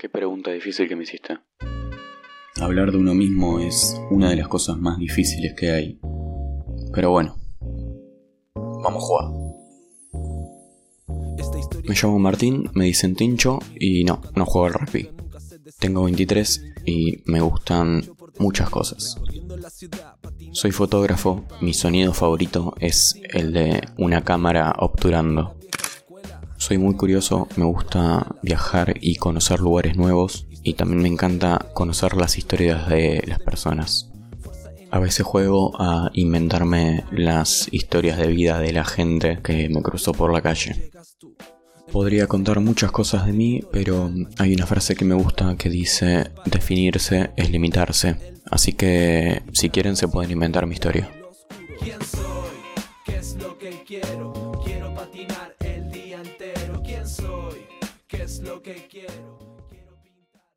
Qué pregunta difícil que me hiciste. Hablar de uno mismo es una de las cosas más difíciles que hay. Pero bueno, vamos a jugar. Me llamo Martín, me dicen Tincho y no, no juego al rugby. Tengo 23 y me gustan muchas cosas. Soy fotógrafo, mi sonido favorito es el de una cámara obturando. Soy muy curioso, me gusta viajar y conocer lugares nuevos y también me encanta conocer las historias de las personas. A veces juego a inventarme las historias de vida de la gente que me cruzó por la calle. Podría contar muchas cosas de mí, pero hay una frase que me gusta que dice, definirse es limitarse. Así que si quieren se pueden inventar mi historia. ¿Quién soy? ¿Qué es lo que quiero? es lo que quiero.